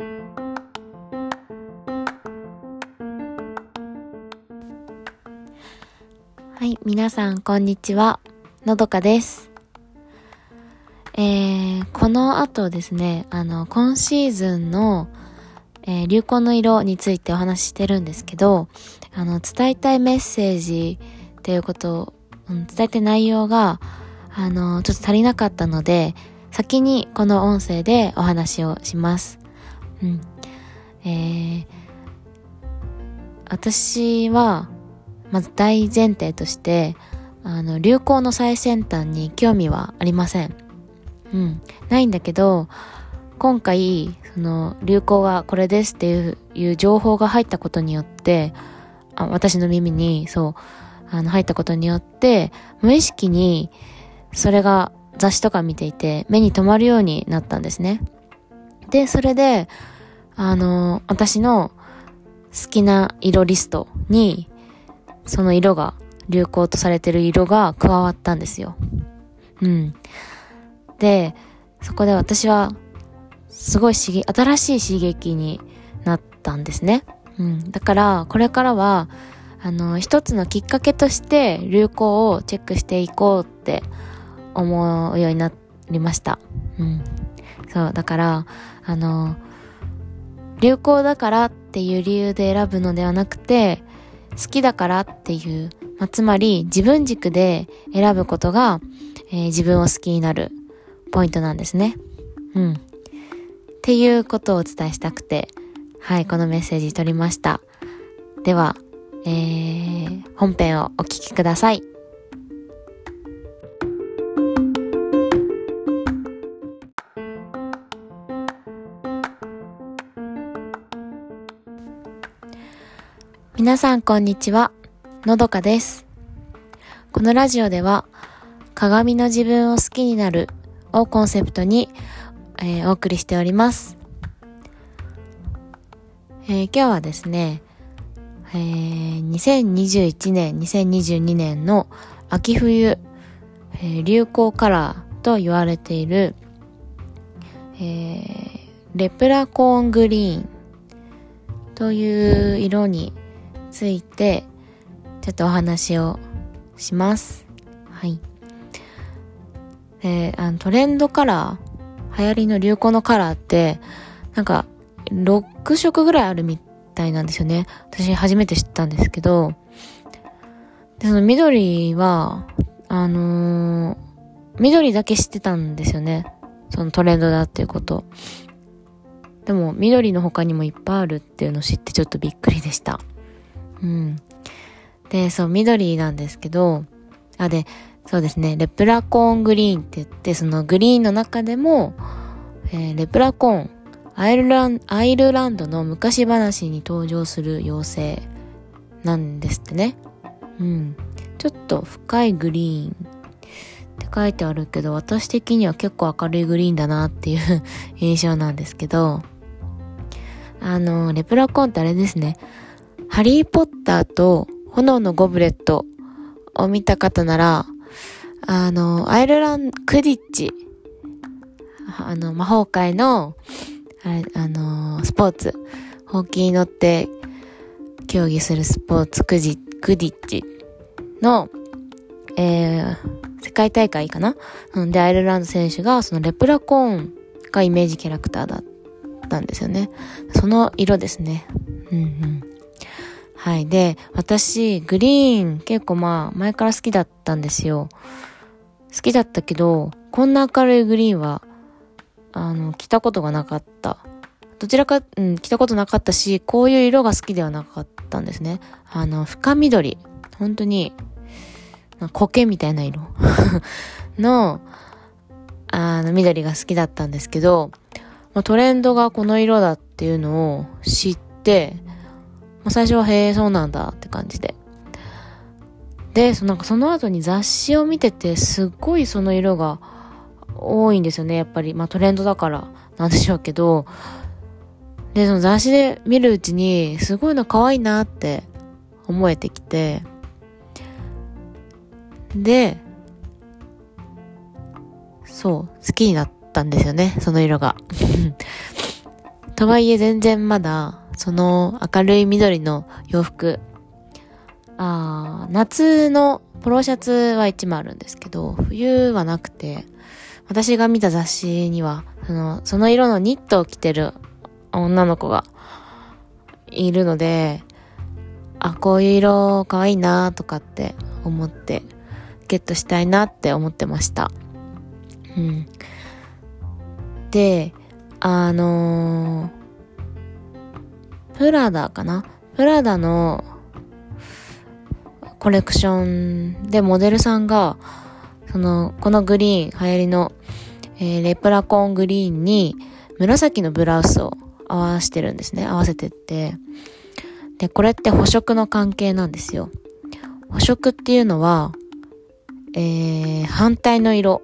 はい、皆さん、こんにちは。のどかです。えー、この後ですね、あの、今シーズンの、えー、流行の色についてお話ししてるんですけど、あの、伝えたいメッセージっていうことを、うん、伝えたい内容が、あの、ちょっと足りなかったので、先にこの音声でお話をします。うん。えー、私は、まず大前提として、あの、流行の最先端に興味はありません。うん。ないんだけど、今回、その、流行がこれですっていういう情報が入ったことによって、あ私の耳に、そう、あの、入ったことによって、無意識に、それが雑誌とか見ていて、目に留まるようになったんですね。で、それで、あの、私の好きな色リストに、その色が、流行とされてる色が加わったんですよ。うん。で、そこで私は、すごい刺激、新しい刺激になったんですね。うん。だから、これからは、あの、一つのきっかけとして流行をチェックしていこうって思うようになりました。うん。そう、だから、あの、流行だからっていう理由で選ぶのではなくて、好きだからっていう、まあ、つまり自分軸で選ぶことが、えー、自分を好きになるポイントなんですね。うん。っていうことをお伝えしたくて、はい、このメッセージ取りました。では、えー、本編をお聞きください。皆さんこんにちは。のどかです。このラジオでは、鏡の自分を好きになるをコンセプトに、えー、お送りしております。えー、今日はですね、えー、2021年、2022年の秋冬、えー、流行カラーと言われている、えー、レプラコーングリーンという色について、ちょっとお話をします。はい。で、あの、トレンドカラー、流行りの流行のカラーって、なんか、6色ぐらいあるみたいなんですよね。私初めて知ったんですけど、で、その緑は、あのー、緑だけ知ってたんですよね。そのトレンドだっていうこと。でも、緑の他にもいっぱいあるっていうのを知ってちょっとびっくりでした。うん。で、そう、緑なんですけど、あ、で、そうですね、レプラコーングリーンって言って、そのグリーンの中でも、えー、レプラコーン、アイルランアイルランドの昔話に登場する妖精なんですってね。うん。ちょっと深いグリーンって書いてあるけど、私的には結構明るいグリーンだなっていう 印象なんですけど、あの、レプラコーンってあれですね。ハリーポッターと炎のゴブレットを見た方なら、あの、アイルランド、クディッチ、あの、魔法界の、あ、あの、スポーツ、ほうきに乗って競技するスポーツ、クジ、クディッチの、えー、世界大会かな？で、アイルランド選手が、そのレプラコーンがイメージキャラクターだったんですよね。その色ですね。うんうん。はい。で、私、グリーン結構まあ、前から好きだったんですよ。好きだったけど、こんな明るいグリーンは、あの、着たことがなかった。どちらか、うん、着たことなかったし、こういう色が好きではなかったんですね。あの、深緑。本当に、苔みたいな色 の、あの、緑が好きだったんですけど、トレンドがこの色だっていうのを知って、まあ、最初はへえ、そうなんだって感じで。で、そなんかその後に雑誌を見てて、すっごいその色が多いんですよね、やっぱり。まあトレンドだからなんでしょうけど。で、その雑誌で見るうちに、すごいの可愛いなって思えてきて。で、そう、好きになったんですよね、その色が。とはいえ全然まだ、その明るい緑の洋服、あ夏のポロシャツは一枚あるんですけど、冬はなくて、私が見た雑誌には、その、その色のニットを着てる女の子がいるので、あ、こういう色可愛いなとかって思って、ゲットしたいなって思ってました。うん。で、あのー、プラダかな？プラダのコレクションでモデルさんが、その、このグリーン、流行りの、えー、レプラコングリーンに紫のブラウスを合わせてるんですね。合わせてって。で、これって補色の関係なんですよ。補色っていうのは、えー、反対の色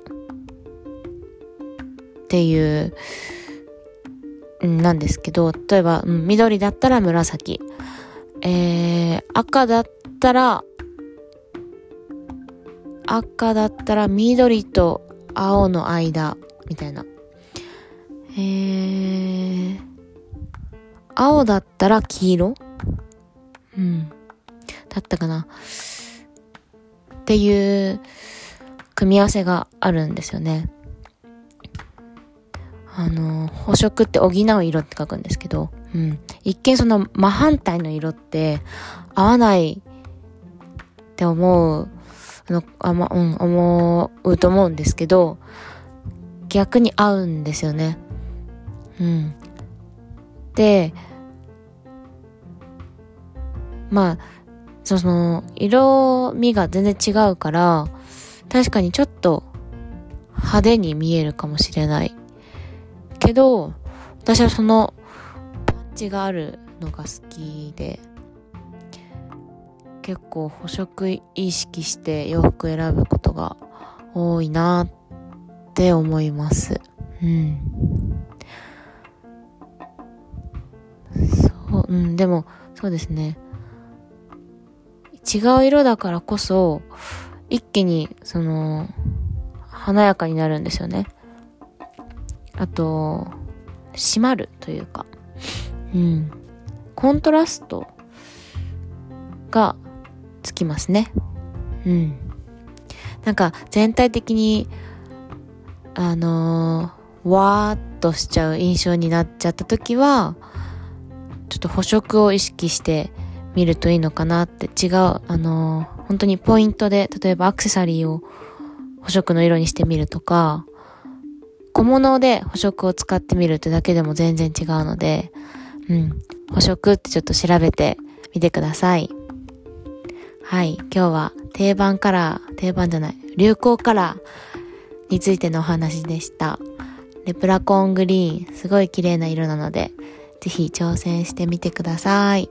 っていう、なんですけど、例えば、うん、緑だったら紫。えー、赤だったら、赤だったら緑と青の間、みたいな。えー、青だったら黄色？うん。だったかな。っていう組み合わせがあるんですよね。あの、補色って補う色って書くんですけど、うん。一見その真反対の色って合わないって思う、あの、あま、うん、思うと思うんですけど、逆に合うんですよね。うん。で、まあ、その、色味が全然違うから、確かにちょっと派手に見えるかもしれないけど、私はそのパンチがあるのが好きで、結構補色意識して洋服選ぶことが多いなって思います。うん。そう、うん、でも、そうですね。違う色だからこそ、一気に、その、華やかになるんですよね。あと、締まるというか、うん。コントラストがつきますね。うん。なんか全体的に、あのー、わーっとしちゃう印象になっちゃった時は、ちょっと補色を意識して見るといいのかなって違う、あのー、本当にポイントで、例えばアクセサリーを補色の色にしてみるとか、小物で補色を使ってみるってだけでも全然違うので、うん。補色ってちょっと調べてみてください。はい。今日は定番カラー、定番じゃない、流行カラーについてのお話でした。レプラコングリーン、すごい綺麗な色なので、ぜひ挑戦してみてください。